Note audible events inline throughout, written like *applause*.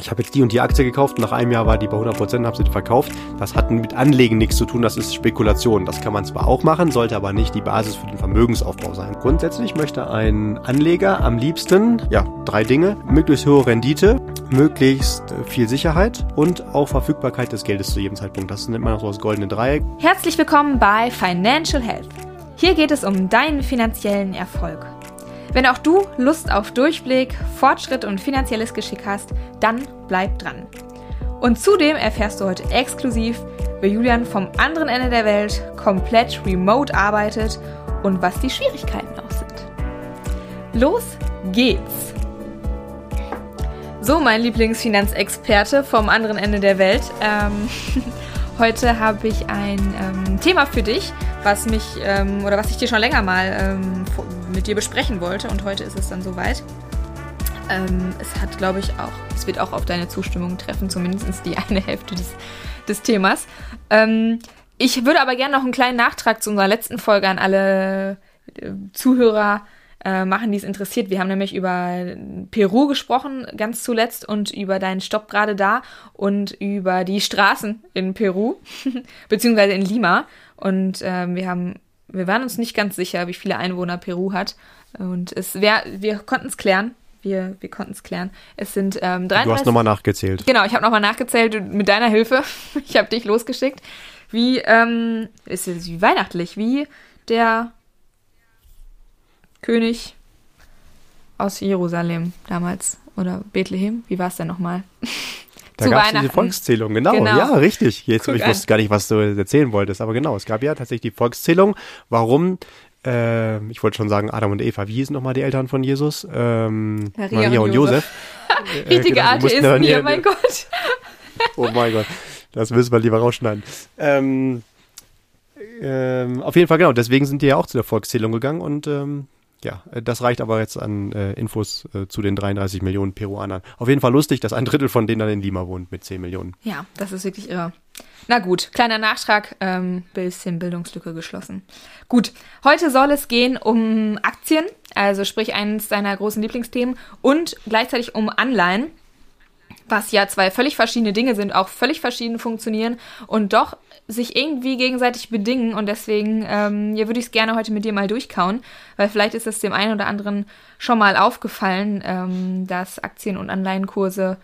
ich habe jetzt die und die Aktie gekauft, nach einem Jahr war die bei 100%, habe sie verkauft. Das hat mit Anlegen nichts zu tun, das ist Spekulation. Das kann man zwar auch machen, sollte aber nicht die Basis für den Vermögensaufbau sein. Grundsätzlich möchte ein Anleger am liebsten, ja, drei Dinge, möglichst hohe Rendite, möglichst viel Sicherheit und auch Verfügbarkeit des Geldes zu jedem Zeitpunkt. Das nennt man auch so das goldene Dreieck. Herzlich willkommen bei Financial Health. Hier geht es um deinen finanziellen Erfolg. Wenn auch du Lust auf Durchblick, Fortschritt und finanzielles Geschick hast, dann bleib dran. Und zudem erfährst du heute exklusiv, wie Julian vom anderen Ende der Welt komplett remote arbeitet und was die Schwierigkeiten auch sind. Los geht's! So, mein Lieblingsfinanzexperte vom anderen Ende der Welt. Ähm, *laughs* heute habe ich ein ähm, Thema für dich, was mich ähm, oder was ich dir schon länger mal ähm, mit dir besprechen wollte und heute ist es dann soweit. Ähm, es hat, glaube ich, auch, es wird auch auf deine Zustimmung treffen, zumindest die *laughs* eine Hälfte des, des Themas. Ähm, ich würde aber gerne noch einen kleinen Nachtrag zu unserer letzten Folge an alle äh, Zuhörer äh, machen, die es interessiert. Wir haben nämlich über Peru gesprochen, ganz zuletzt, und über deinen Stopp gerade da und über die Straßen in Peru, *laughs* beziehungsweise in Lima. Und ähm, wir haben, wir waren uns nicht ganz sicher, wie viele Einwohner Peru hat. Und es wär, wir konnten es klären. Wir, wir konnten es klären. Es sind ähm, 33. Du hast nochmal nachgezählt. Genau, ich habe nochmal nachgezählt mit deiner Hilfe. *laughs* ich habe dich losgeschickt. Wie, ähm, ist es wie weihnachtlich, wie der König aus Jerusalem damals. Oder Bethlehem. Wie war es denn nochmal? *laughs* Da gab es diese Volkszählung, genau. genau. Ja, richtig. Jetzt, ich wusste gar nicht, was du erzählen wolltest, aber genau, es gab ja tatsächlich die Volkszählung. Warum? Äh, ich wollte schon sagen, Adam und Eva, wie hießen nochmal die Eltern von Jesus? Ähm, Maria, Maria, und Josef. Josef. *laughs* Richtige äh, genau, ist mir, mein Gott. *laughs* oh mein Gott, das müssen wir lieber rausschneiden. Ähm, ähm, auf jeden Fall, genau, deswegen sind die ja auch zu der Volkszählung gegangen und ähm, ja, äh, das reicht aber jetzt an äh, Infos äh, zu den 33 Millionen Peruanern. Auf jeden Fall lustig, dass ein Drittel von denen dann in Lima wohnt mit 10 Millionen. Ja, das ist wirklich irre. Na gut, kleiner Nachtrag, ähm, bisschen Bildungslücke geschlossen. Gut, heute soll es gehen um Aktien, also sprich eines deiner großen Lieblingsthemen und gleichzeitig um Anleihen was ja zwei völlig verschiedene Dinge sind, auch völlig verschieden funktionieren und doch sich irgendwie gegenseitig bedingen. Und deswegen ähm, ja, würde ich es gerne heute mit dir mal durchkauen, weil vielleicht ist es dem einen oder anderen schon mal aufgefallen, ähm, dass Aktien- und Anleihenkurse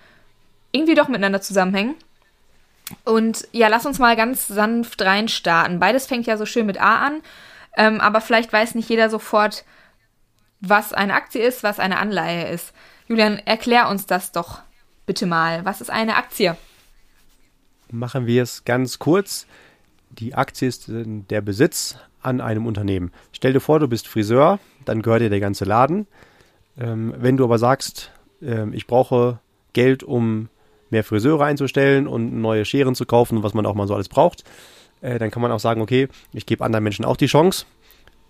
irgendwie doch miteinander zusammenhängen. Und ja, lass uns mal ganz sanft reinstarten. Beides fängt ja so schön mit A an, ähm, aber vielleicht weiß nicht jeder sofort, was eine Aktie ist, was eine Anleihe ist. Julian, erklär uns das doch bitte mal. Was ist eine Aktie? Machen wir es ganz kurz. Die Aktie ist der Besitz an einem Unternehmen. Stell dir vor, du bist Friseur, dann gehört dir der ganze Laden. Ähm, wenn du aber sagst, äh, ich brauche Geld, um mehr Friseure einzustellen und neue Scheren zu kaufen, was man auch mal so alles braucht, äh, dann kann man auch sagen, okay, ich gebe anderen Menschen auch die Chance,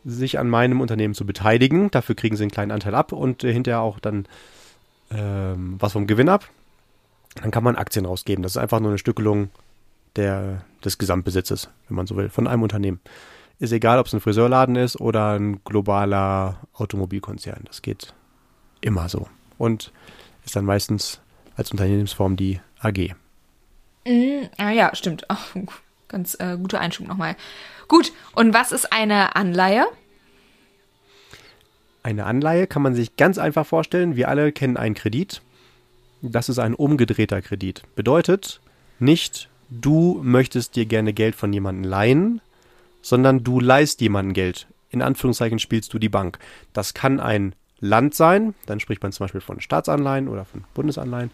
sich an meinem Unternehmen zu beteiligen. Dafür kriegen sie einen kleinen Anteil ab und äh, hinterher auch dann ähm, was vom Gewinn ab dann kann man Aktien rausgeben. Das ist einfach nur eine Stückelung der, des Gesamtbesitzes, wenn man so will, von einem Unternehmen. Ist egal, ob es ein Friseurladen ist oder ein globaler Automobilkonzern. Das geht immer so. Und ist dann meistens als Unternehmensform die AG. Mm, ah ja, stimmt. Oh, ganz äh, guter Einschub nochmal. Gut, und was ist eine Anleihe? Eine Anleihe kann man sich ganz einfach vorstellen. Wir alle kennen einen Kredit das ist ein umgedrehter Kredit. Bedeutet nicht, du möchtest dir gerne Geld von jemandem leihen, sondern du leihst jemandem Geld. In Anführungszeichen spielst du die Bank. Das kann ein Land sein, dann spricht man zum Beispiel von Staatsanleihen oder von Bundesanleihen.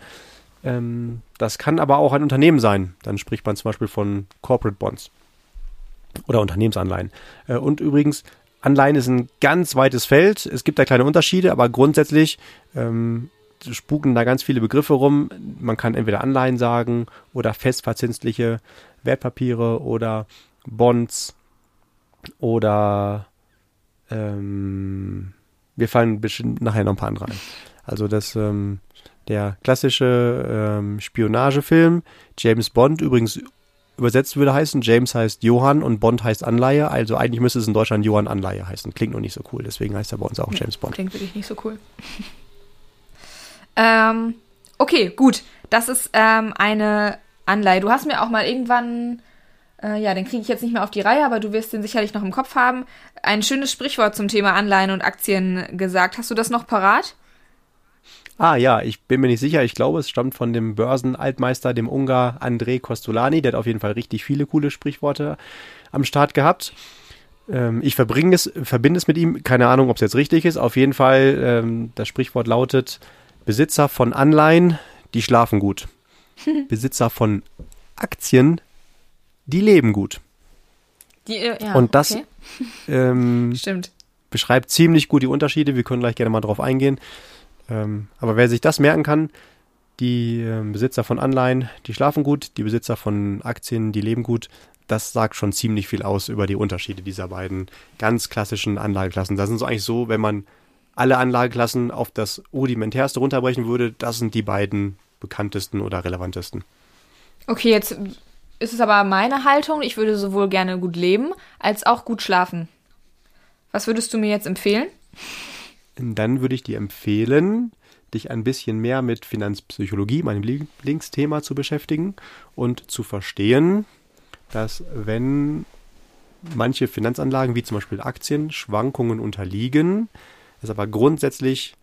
Ähm, das kann aber auch ein Unternehmen sein, dann spricht man zum Beispiel von Corporate Bonds oder Unternehmensanleihen. Äh, und übrigens, Anleihen ist ein ganz weites Feld. Es gibt da kleine Unterschiede, aber grundsätzlich ähm, spuken da ganz viele Begriffe rum. Man kann entweder Anleihen sagen oder festverzinsliche Wertpapiere oder Bonds oder ähm, wir fallen bestimmt nachher noch ein paar andere ein. Also das ähm, der klassische ähm, Spionagefilm James Bond übrigens übersetzt würde heißen James heißt Johann und Bond heißt Anleihe. Also eigentlich müsste es in Deutschland Johann Anleihe heißen. Klingt noch nicht so cool, deswegen heißt er bei uns auch James Bond. Klingt wirklich nicht so cool. Ähm, okay, gut. das ist ähm, eine Anleihe. Du hast mir auch mal irgendwann, äh, ja, den kriege ich jetzt nicht mehr auf die Reihe, aber du wirst den sicherlich noch im Kopf haben, ein schönes Sprichwort zum Thema Anleihen und Aktien gesagt. Hast du das noch parat? Ah ja, ich bin mir nicht sicher. Ich glaube, es stammt von dem Börsenaltmeister, dem Ungar André Kostolani. Der hat auf jeden Fall richtig viele coole Sprichworte am Start gehabt. Ähm, ich verbringe es, verbinde es mit ihm. Keine Ahnung, ob es jetzt richtig ist. Auf jeden Fall, ähm, das Sprichwort lautet: Besitzer von Anleihen, die schlafen gut. *laughs* Besitzer von Aktien, die leben gut. Die, äh, ja, Und das okay. *laughs* ähm, beschreibt ziemlich gut die Unterschiede. Wir können gleich gerne mal drauf eingehen. Ähm, aber wer sich das merken kann, die ähm, Besitzer von Anleihen, die schlafen gut, die Besitzer von Aktien, die leben gut, das sagt schon ziemlich viel aus über die Unterschiede dieser beiden ganz klassischen Anlageklassen. Das sind so eigentlich so, wenn man alle Anlageklassen auf das rudimentärste runterbrechen würde, das sind die beiden bekanntesten oder relevantesten. Okay, jetzt ist es aber meine Haltung. Ich würde sowohl gerne gut leben als auch gut schlafen. Was würdest du mir jetzt empfehlen? Dann würde ich dir empfehlen, dich ein bisschen mehr mit Finanzpsychologie, meinem Lieblingsthema, zu beschäftigen und zu verstehen, dass wenn manche Finanzanlagen, wie zum Beispiel Aktien, Schwankungen unterliegen, es aber grundsätzlich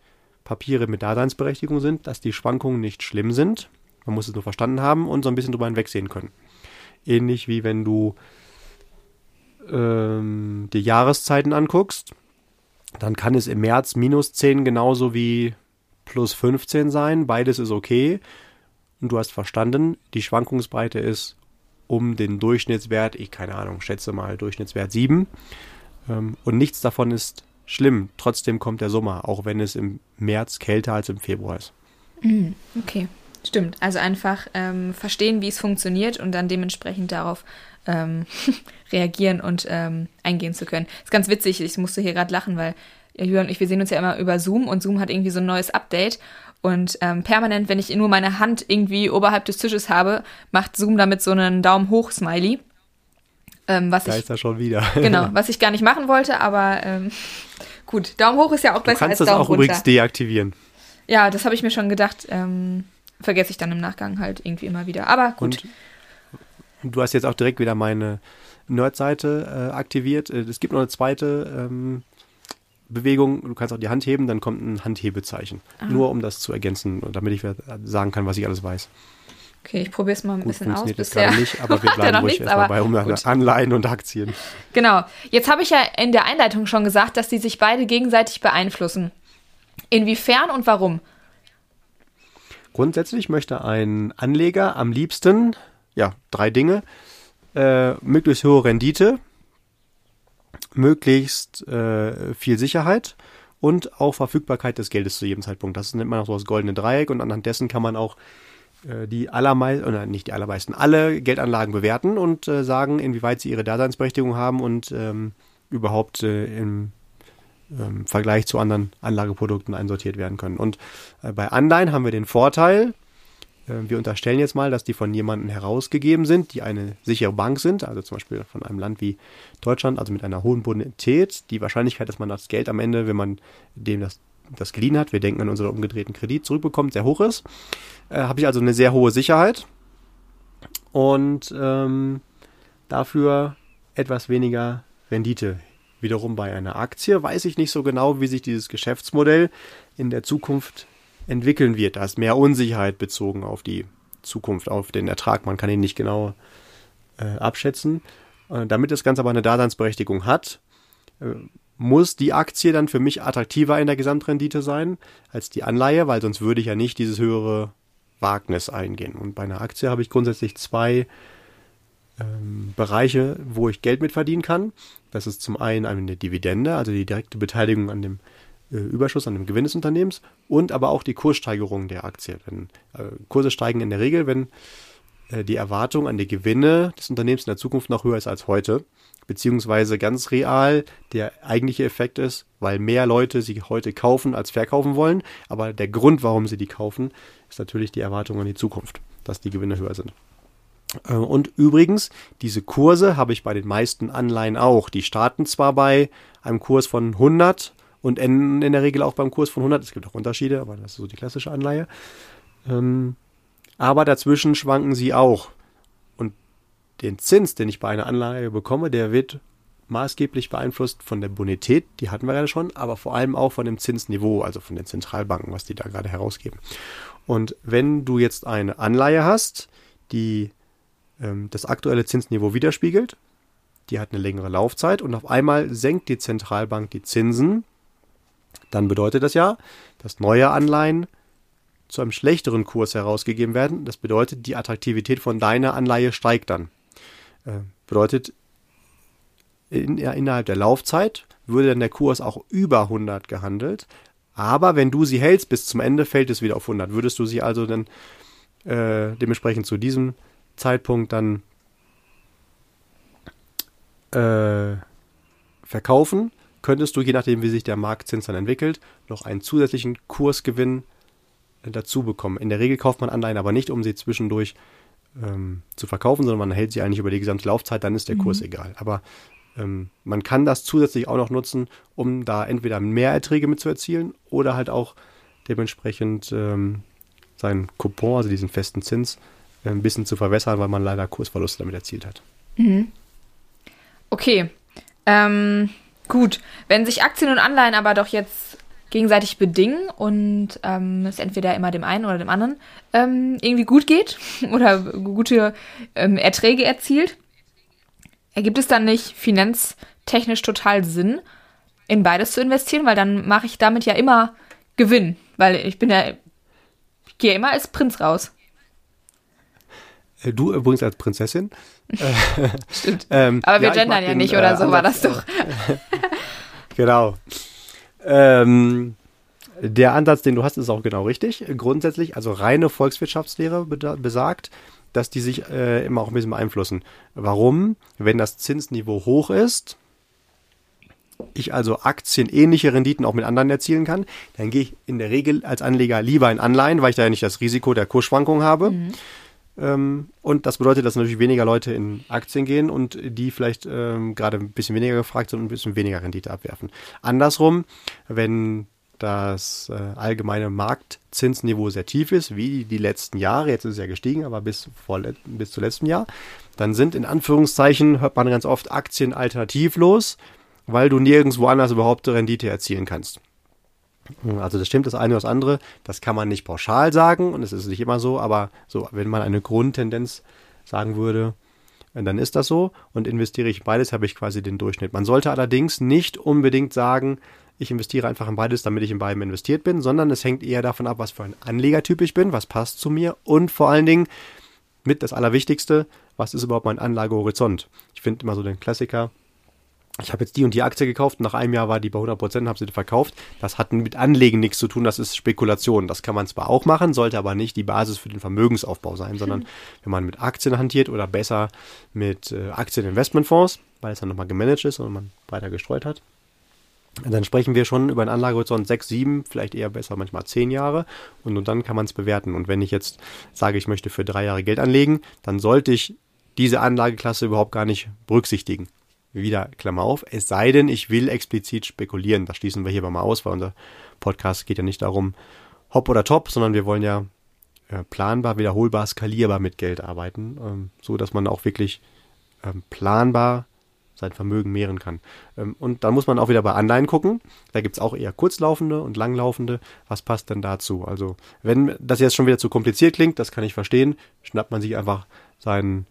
Papiere mit Daseinsberechtigung sind, dass die Schwankungen nicht schlimm sind. Man muss es nur verstanden haben und so ein bisschen drüber hinwegsehen können. Ähnlich wie wenn du ähm, die Jahreszeiten anguckst, dann kann es im März minus 10 genauso wie plus 15 sein. Beides ist okay. Und du hast verstanden, die Schwankungsbreite ist um den Durchschnittswert, ich keine Ahnung, schätze mal Durchschnittswert 7. Ähm, und nichts davon ist schlimm. Trotzdem kommt der Sommer, auch wenn es im März kälter als im Februar ist. Mm, Okay, stimmt. Also einfach ähm, verstehen, wie es funktioniert und dann dementsprechend darauf ähm, *laughs* reagieren und ähm, eingehen zu können. ist ganz witzig, ich musste hier gerade lachen, weil Julian und ich, wir sehen uns ja immer über Zoom und Zoom hat irgendwie so ein neues Update und ähm, permanent, wenn ich nur meine Hand irgendwie oberhalb des Tisches habe, macht Zoom damit so einen Daumen hoch Smiley. Ähm, was Da ich ist er schon wieder. *laughs* genau, was ich gar nicht machen wollte, aber ähm, gut, Daumen hoch ist ja auch Du besser als kannst das Daumen auch runter. übrigens deaktivieren. Ja, das habe ich mir schon gedacht. Ähm, vergesse ich dann im Nachgang halt irgendwie immer wieder. Aber gut. Und du hast jetzt auch direkt wieder meine Nerd-Seite äh, aktiviert. Äh, Es gibt noch eine zweite ähm, Bewegung. Du kannst auch die Hand heben, dann kommt ein Handhebezeichen. Ah. Nur um das zu ergänzen, und damit ich sagen kann, was ich alles weiß. Okay, ich probiere es mal ein Gut, bisschen aus. Bisher gerade nicht, aber *laughs* wir bleiben ruhig nichts, erstmal bei um gut. Anleihen und Aktien. Genau. Jetzt habe ich ja in der Einleitung schon gesagt, dass die sich beide gegenseitig beeinflussen. Inwiefern und warum? Grundsätzlich möchte ein Anleger am liebsten, ja, drei Dinge, äh, möglichst hohe Rendite, möglichst äh, viel Sicherheit und auch Verfügbarkeit des Geldes zu jedem Zeitpunkt. Das nennt man auch so das goldene Dreieck und anhand dessen kann man auch die allermeisten, oder nicht die allermeisten, alle Geldanlagen bewerten und äh, sagen, inwieweit sie ihre Daseinsberechtigung haben und ähm, überhaupt äh, im ähm, Vergleich zu anderen Anlageprodukten einsortiert werden können. Und äh, bei Anleihen haben wir den Vorteil, äh, wir unterstellen jetzt mal, dass die von jemandem herausgegeben sind, die eine sichere Bank sind, also zum Beispiel von einem Land wie Deutschland, also mit einer hohen Bonität. Die Wahrscheinlichkeit, dass man das Geld am Ende, wenn man dem das, das geliehen hat, wir denken an unseren umgedrehten Kredit, zurückbekommt, sehr hoch ist. Äh, Habe ich also eine sehr hohe Sicherheit und ähm, dafür etwas weniger Rendite. Wiederum bei einer Aktie weiß ich nicht so genau, wie sich dieses Geschäftsmodell in der Zukunft entwickeln wird. Da ist mehr Unsicherheit bezogen auf die Zukunft, auf den Ertrag. Man kann ihn nicht genau äh, abschätzen. Äh, damit das Ganze aber eine Daseinsberechtigung hat, äh, muss die Aktie dann für mich attraktiver in der Gesamtrendite sein als die Anleihe, weil sonst würde ich ja nicht dieses höhere Wagnis eingehen. Und bei einer Aktie habe ich grundsätzlich zwei ähm, Bereiche, wo ich Geld mit verdienen kann. Das ist zum einen eine Dividende, also die direkte Beteiligung an dem äh, Überschuss, an dem Gewinn des Unternehmens und aber auch die Kurssteigerung der Aktie. Wenn, äh, Kurse steigen in der Regel, wenn die Erwartung an die Gewinne des Unternehmens in der Zukunft noch höher ist als heute. Beziehungsweise ganz real der eigentliche Effekt ist, weil mehr Leute sie heute kaufen als verkaufen wollen. Aber der Grund, warum sie die kaufen, ist natürlich die Erwartung an die Zukunft, dass die Gewinne höher sind. Äh, Und übrigens, diese Kurse habe ich bei den meisten Anleihen auch. Die starten zwar bei einem Kurs von 100 und enden in der Regel auch beim Kurs von 100. Es gibt auch Unterschiede, aber das ist so die klassische Anleihe. Aber dazwischen schwanken sie auch. Und den Zins, den ich bei einer Anlage bekomme, der wird maßgeblich beeinflusst von der Bonität, die hatten wir gerade schon, aber vor allem auch von dem Zinsniveau, also von den Zentralbanken, was die da gerade herausgeben. Und wenn du jetzt eine Anleihe hast, die ähm, das aktuelle Zinsniveau widerspiegelt, die hat eine längere Laufzeit und auf einmal senkt die Zentralbank die Zinsen, dann bedeutet das ja, dass neue Anleihen zu einem schlechteren Kurs herausgegeben werden. Das bedeutet, die Attraktivität von deiner Anleihe steigt dann. Äh, bedeutet, in, innerhalb der Laufzeit würde dann der Kurs auch über 100 gehandelt. Aber wenn du sie hältst bis zum Ende, fällt es wieder auf 100. Würdest du sie also dann äh, dementsprechend zu diesem Zeitpunkt dann äh, verkaufen, könntest du, je nachdem wie sich der Marktzins dann entwickelt, noch einen zusätzlichen Kursgewinn dazu bekommen. In der Regel kauft man Anleihen aber nicht, um sie zwischendurch ähm, zu verkaufen, sondern man hält sie eigentlich über die gesamte Laufzeit, dann ist der mhm. Kurs egal. Aber ähm, man kann das zusätzlich auch noch nutzen, um da entweder mehr Erträge mit zu erzielen oder halt auch dementsprechend ähm, seinen Coupon, also diesen festen Zins, äh, ein bisschen zu verwässern, weil man leider Kursverluste damit erzielt hat. Mhm. Okay. Ähm, gut. Wenn sich Aktien und Anleihen aber doch jetzt gegenseitig bedingen und ähm, es entweder immer dem einen oder dem anderen ähm, irgendwie gut geht *laughs* oder gute ähm, Erträge erzielt, ergibt es dann nicht finanztechnisch total Sinn, in beides zu investieren, weil dann mache ich damit ja immer Gewinn, weil ich bin ja, ich gehe immer als Prinz raus. Äh, du übrigens als Prinzessin. *laughs* Stimmt. *laughs* ähm, Aber wir ja, gendern ja nicht oder äh, so war das doch. genau. Ähm, der Ansatz, den du hast, ist auch genau richtig. Grundsätzlich, also reine Volkswirtschaftslehre besagt, dass die sich äh, immer auch ein bisschen beeinflussen. Warum? Wenn das Zinsniveau hoch ist, ich also aktienähnliche Renditen auch mit anderen erzielen kann, dann gehe ich in der Regel als Anleger lieber in Anleihen, weil ich da ja nicht das Risiko der Kursschwankung habe. Mhm. Ähm, und das bedeutet, dass natürlich weniger Leute in Aktien gehen und die vielleicht ähm, gerade ein bisschen weniger gefragt sind und ein bisschen weniger Rendite abwerfen. Andersrum, wenn das äh, allgemeine Marktzinsniveau sehr tief ist, wie die letzten Jahre, jetzt ist es ja gestiegen, aber bis, bis zu letztem Jahr, dann sind in Anführungszeichen, hört man ganz oft, Aktien alternativlos, weil du nirgendwo anders überhaupt Rendite erzielen kannst. Also das stimmt das eine oder das andere, das kann man nicht pauschal sagen und es ist nicht immer so, aber so, wenn man eine Grundtendenz sagen würde, dann ist das so und investiere ich beides, habe ich quasi den Durchschnitt. Man sollte allerdings nicht unbedingt sagen, ich investiere einfach in beides, damit ich in beidem investiert bin, sondern es hängt eher davon ab, was für ein Anlegertyp ich bin, was passt zu mir und vor allen Dingen mit das Allerwichtigste, was ist überhaupt mein Anlagehorizont. Ich finde immer so den Klassiker, ich habe jetzt die und die Aktie gekauft, nach einem Jahr war die bei 100%, habe sie verkauft. Das hat mit Anlegen nichts zu tun, das ist Spekulation. Das kann man zwar auch machen, sollte aber nicht die Basis für den Vermögensaufbau sein, sondern *laughs* wenn man mit Aktien hantiert oder besser mit äh, Aktieninvestmentfonds, weil es dann nochmal gemanagt ist und man weiter gestreut hat, dann sprechen wir schon über einen Anlagehorizont 6, 7, vielleicht eher besser manchmal 10 Jahre und, und dann kann man es bewerten. Und wenn ich jetzt sage, ich möchte für drei Jahre Geld anlegen, dann sollte ich diese Anlageklasse überhaupt gar nicht berücksichtigen wieder Klammer auf, es sei denn, ich will explizit spekulieren. Das schließen wir hier mal aus, weil unser Podcast geht ja nicht darum, hopp oder top, sondern wir wollen ja äh, planbar, wiederholbar, skalierbar mit Geld arbeiten, ähm, so dass man auch wirklich ähm, planbar sein Vermögen mehren kann. Ähm, und dann muss man auch wieder bei Anleihen gucken. Da gibt es auch eher kurzlaufende und langlaufende. Was passt denn dazu? Also, wenn das jetzt schon wieder zu kompliziert klingt, das kann ich verstehen, schnappt man sich einfach seinen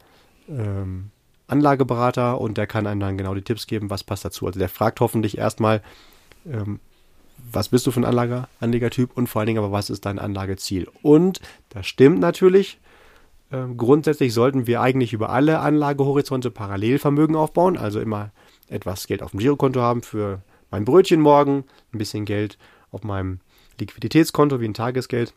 ähm, Anlageberater und der kann einem dann genau die Tipps geben, was passt dazu. Also der fragt hoffentlich erstmal, ähm, was bist du für ein Anlager, Anlegertyp und vor allen Dingen aber, was ist dein Anlageziel? Und das stimmt natürlich. Ähm, grundsätzlich sollten wir eigentlich über alle Anlagehorizonte Parallelvermögen aufbauen, also immer etwas Geld auf dem Girokonto haben für mein Brötchen morgen, ein bisschen Geld auf meinem Liquiditätskonto wie ein Tagesgeld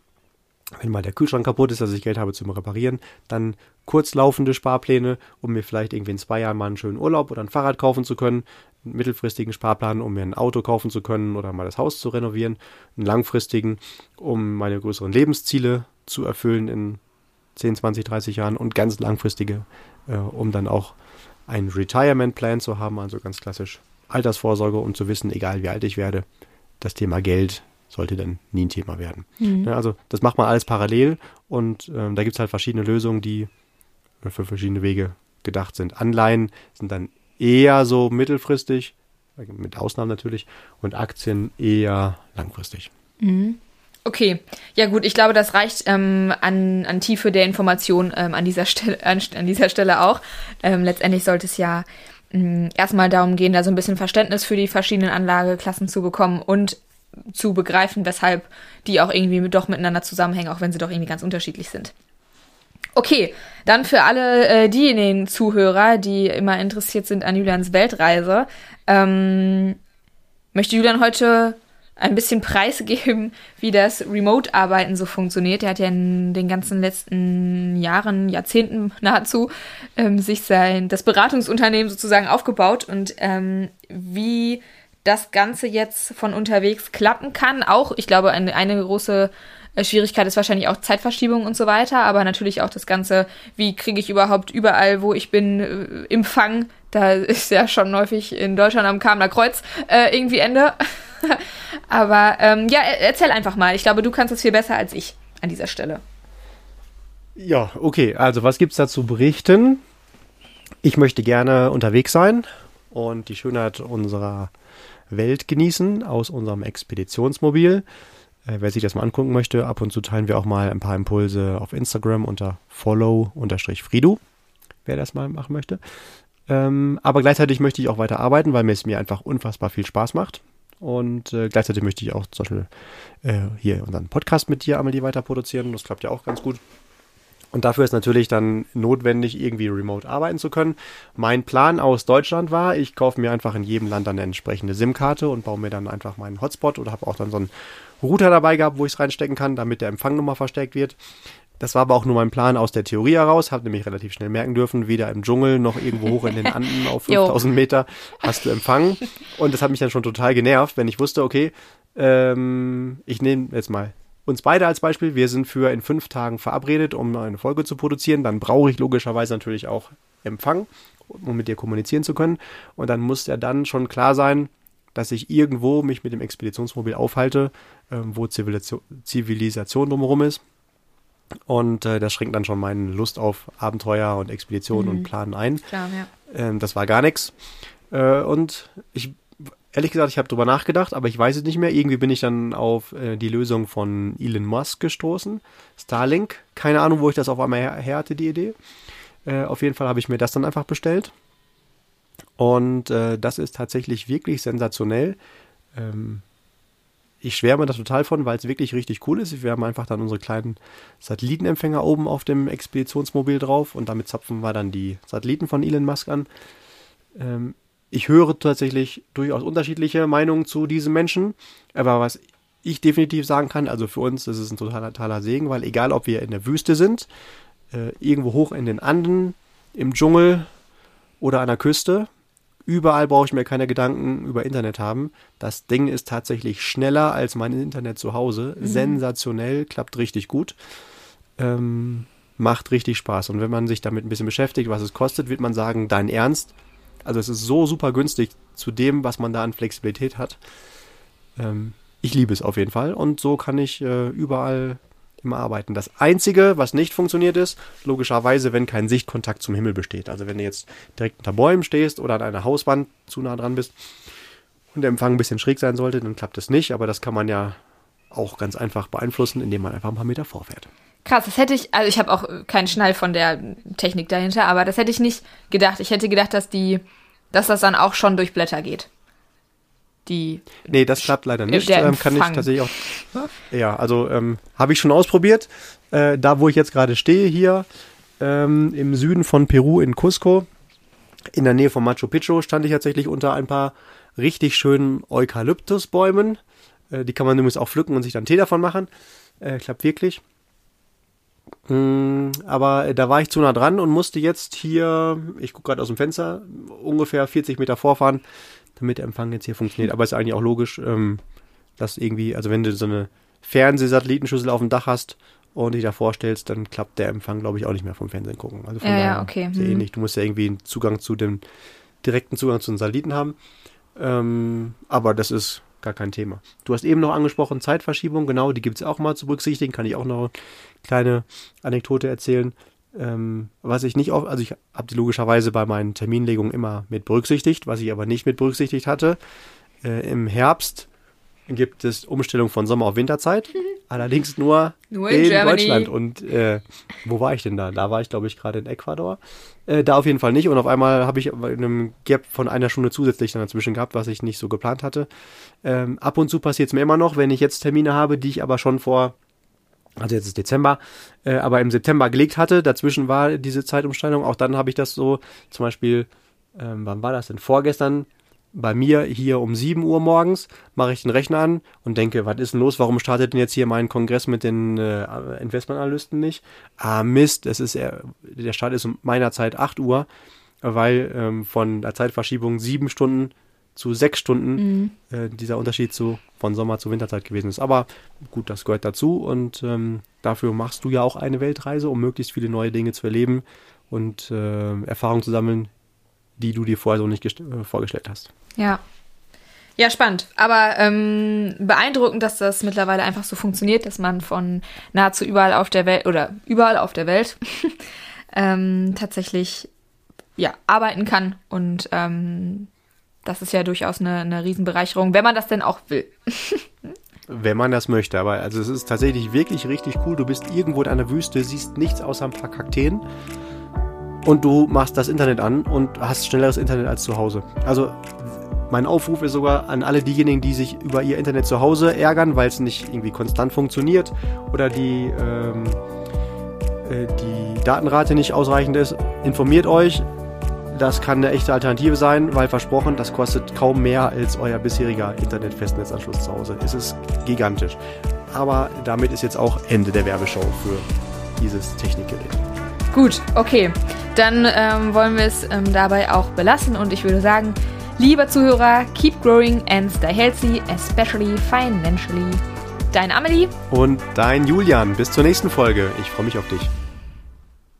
wenn mal der Kühlschrank kaputt ist, dass ich Geld habe zum Reparieren, dann kurzlaufende Sparpläne, um mir vielleicht irgendwie in zwei Jahren mal einen schönen Urlaub oder ein Fahrrad kaufen zu können, einen mittelfristigen Sparplan, um mir ein Auto kaufen zu können oder mal das Haus zu renovieren, einen langfristigen, um meine größeren Lebensziele zu erfüllen in 10, 20, 30 Jahren und ganz langfristige, äh, um dann auch einen Retirement Plan zu haben, also ganz klassisch Altersvorsorge und zu wissen, egal wie alt ich werde, das Thema Geld sollte dann nie ein Thema werden. Mhm. Ja, also das macht man alles parallel und ähm, da gibt es halt verschiedene Lösungen, die für verschiedene Wege gedacht sind. Anleihen sind dann eher so mittelfristig, mit Ausnahmen natürlich, und Aktien eher langfristig. Mhm. Okay, ja gut, ich glaube, das reicht ähm, an, an Tiefe der Information ähm, an, dieser Stelle, an, an dieser Stelle auch. Ähm, letztendlich sollte es ja mh, erstmal darum gehen, da so ein bisschen Verständnis für die verschiedenen Anlageklassen zu bekommen und zu begreifen, weshalb die auch irgendwie doch miteinander zusammenhängen, auch wenn sie doch irgendwie ganz unterschiedlich sind. Okay, dann für alle äh, diejenigen Zuhörer, die immer interessiert sind an Julians Weltreise, ähm, möchte Julian heute ein bisschen *laughs* preisgeben, wie das Remote-Arbeiten so funktioniert. Er hat ja in den ganzen letzten Jahren, Jahrzehnten nahezu, ähm, sich sein, das Beratungsunternehmen sozusagen aufgebaut und ähm, wie das Ganze jetzt von unterwegs klappen kann. Auch, ich glaube, eine, eine große äh, Schwierigkeit ist wahrscheinlich auch Zeitverschiebung und so weiter, aber natürlich auch das Ganze, wie kriege ich überhaupt überall, wo ich bin, äh, Empfang. Da *laughs* ist ja schon häufig in Deutschland am Kamener Kreuz äh, irgendwie Ende. *laughs* aber ähm, ja, erzähl einfach mal. Ich glaube, du kannst es viel besser als ich an dieser Stelle. Ja, okay. Also, was gibt es da zu berichten? Ich möchte gerne unterwegs sein und die Schönheit unserer Welt genießen aus unserem Expeditionsmobil. Äh, wer sich das mal angucken möchte, ab und zu teilen wir auch mal ein paar Impulse auf Instagram unter follow-fridu, wer das mal machen möchte. Ähm, aber gleichzeitig möchte ich auch weiter arbeiten, weil mir es mir einfach unfassbar viel Spaß macht. Und äh, gleichzeitig möchte ich auch zum Beispiel äh, hier unseren Podcast mit dir, Amelie, weiter produzieren. Das klappt ja auch ganz gut. Und dafür ist natürlich dann notwendig, irgendwie remote arbeiten zu können. Mein Plan aus Deutschland war, ich kaufe mir einfach in jedem Land eine entsprechende SIM-Karte und baue mir dann einfach meinen Hotspot oder habe auch dann so einen Router dabei gehabt, wo ich es reinstecken kann, damit der Empfang nochmal verstärkt wird. Das war aber auch nur mein Plan aus der Theorie heraus, habe nämlich relativ schnell merken dürfen, weder im Dschungel noch irgendwo hoch in den Anden *laughs* auf 5000 Meter hast du Empfang. Und das hat mich dann schon total genervt, wenn ich wusste, okay, ähm, ich nehme jetzt mal uns beide als Beispiel. Wir sind für in fünf Tagen verabredet, um eine Folge zu produzieren. Dann brauche ich logischerweise natürlich auch Empfang, um mit dir kommunizieren zu können. Und dann muss ja dann schon klar sein, dass ich irgendwo mich mit dem Expeditionsmobil aufhalte, ähm, wo Zivilisation, Zivilisation drumherum ist. Und äh, das schränkt dann schon meine Lust auf Abenteuer und Expeditionen mhm. und Planen ein. Klar, ja. ähm, das war gar nichts. Äh, und ich ehrlich gesagt, ich habe drüber nachgedacht, aber ich weiß es nicht mehr. Irgendwie bin ich dann auf äh, die Lösung von Elon Musk gestoßen. Starlink. Keine Ahnung, wo ich das auf einmal her, hatte, die Idee. Äh, auf jeden Fall habe ich mir das dann einfach bestellt. Und äh, das ist tatsächlich wirklich sensationell. Ähm, ich schwärme da total von, weil es wirklich richtig cool ist. Wir haben einfach dann unsere kleinen Satellitenempfänger oben auf dem Expeditionsmobil drauf und damit zapfen wir dann die Satelliten von Elon Musk an. Ähm, ich höre tatsächlich durchaus unterschiedliche Meinungen zu diesen Menschen, aber was ich definitiv sagen kann, also für uns ist es ein totaler, totaler Segen, weil egal ob wir in der Wüste sind, äh, irgendwo hoch in den Anden, im Dschungel oder an der Küste, überall brauche ich mir keine Gedanken über Internet haben. Das Ding ist tatsächlich schneller als mein Internet zu Hause. Mhm. Sensationell, klappt richtig gut. Ähm, macht richtig Spaß. Und wenn man sich damit ein bisschen beschäftigt, was es kostet, wird man sagen, dein Ernst, also es ist so super günstig zu dem, was man da an Flexibilität hat. Ähm, ich liebe es auf jeden Fall und so kann ich äh, überall immer arbeiten. Das Einzige, was nicht funktioniert ist, logischerweise, wenn kein Sichtkontakt zum Himmel besteht. Also wenn du jetzt direkt unter Bäumen stehst oder an einer Hauswand zu nah dran bist und der Empfang ein bisschen schräg sein sollte, dann klappt es nicht. Aber das kann man ja auch ganz einfach beeinflussen, indem man einfach ein paar Meter vorfährt. Krass, das hätte ich, also ich habe auch keinen Schnall von der Technik dahinter, aber das hätte ich nicht gedacht. Ich hätte gedacht, dass die, dass das dann auch schon durch Blätter geht. Die. Nee, das klappt leider nicht. Ähm, kann ich tatsächlich auch. Ja, also ähm, habe ich schon ausprobiert. Äh, da, wo ich jetzt gerade stehe, hier ähm, im Süden von Peru in Cusco, in der Nähe von Machu Picchu, stand ich tatsächlich unter ein paar richtig schönen Eukalyptusbäumen. Äh, die kann man übrigens auch pflücken und sich dann Tee davon machen. Äh, klappt wirklich. Mm, aber äh, da war ich zu nah dran und musste jetzt hier, ich gucke gerade aus dem Fenster, ungefähr 40 Meter vorfahren, damit der Empfang jetzt hier funktioniert. Aber ist eigentlich auch logisch, ähm, dass irgendwie, also wenn du so eine Fernsehsatellitenschüssel auf dem Dach hast und dich da vorstellst, dann klappt der Empfang, glaube ich, auch nicht mehr vom Fernsehen gucken. Also von ja, ja, okay. sehr hm. ähnlich. Du musst ja irgendwie einen Zugang zu dem, direkten Zugang zu den Satelliten haben. Ähm, aber das ist gar kein Thema. Du hast eben noch angesprochen, Zeitverschiebung, genau, die gibt es auch mal zu berücksichtigen, kann ich auch noch eine kleine Anekdote erzählen. Ähm, was ich nicht auch, also ich habe die logischerweise bei meinen Terminlegungen immer mit berücksichtigt, was ich aber nicht mit berücksichtigt hatte. Äh, Im Herbst gibt es Umstellung von Sommer auf Winterzeit, *laughs* allerdings nur, Nur in Germany. Deutschland. Und äh, wo war ich denn da? Da war ich, glaube ich, gerade in Ecuador. Äh, da auf jeden Fall nicht. Und auf einmal habe ich in einem Gap von einer Stunde zusätzlich dann dazwischen gehabt, was ich nicht so geplant hatte. Ähm, ab und zu passiert es mir immer noch, wenn ich jetzt Termine habe, die ich aber schon vor also jetzt ist Dezember, äh, aber im September gelegt hatte. Dazwischen war diese Zeitumstellung. Auch dann habe ich das so, zum Beispiel, ähm, wann war das denn? Vorgestern bei mir hier um 7 Uhr morgens mache ich den Rechner an und denke, was ist denn los? Warum startet denn jetzt hier mein Kongress mit den äh, Investmentanalysten nicht? Ah, Mist, es ist eher, der Start ist um meiner Zeit 8 Uhr, weil ähm, von der Zeitverschiebung sieben Stunden zu sechs Stunden äh, dieser Unterschied zu von Sommer zu Winterzeit gewesen ist. Aber gut, das gehört dazu und ähm, dafür machst du ja auch eine Weltreise, um möglichst viele neue Dinge zu erleben und äh, Erfahrungen zu sammeln, die du dir vorher so nicht äh, vorgestellt hast. Ja. Ja, spannend. Aber ähm, beeindruckend, dass das mittlerweile einfach so funktioniert, dass man von nahezu überall auf der Welt oder überall auf der Welt *laughs* ähm, tatsächlich ja, arbeiten kann. Und ähm, das ist ja durchaus eine, eine Riesenbereicherung, wenn man das denn auch will. *laughs* Wenn man das möchte, aber also es ist tatsächlich wirklich richtig cool. Du bist irgendwo in einer Wüste, siehst nichts außer ein paar Kakteen und du machst das Internet an und hast schnelleres Internet als zu Hause. Also mein Aufruf ist sogar an alle diejenigen, die sich über ihr Internet zu Hause ärgern, weil es nicht irgendwie konstant funktioniert oder die, ähm, äh, die Datenrate nicht ausreichend ist. Informiert euch. Das kann eine echte Alternative sein, weil versprochen, das kostet kaum mehr als euer bisheriger Internet-Festnetzanschluss zu Hause. Es ist gigantisch. Aber damit ist jetzt auch Ende der Werbeshow für dieses Technikgerät. Gut, okay. Dann ähm, wollen wir es ähm, dabei auch belassen und ich würde sagen, lieber Zuhörer, keep growing and stay healthy, especially financially. Dein Amelie. Und dein Julian. Bis zur nächsten Folge. Ich freue mich auf dich.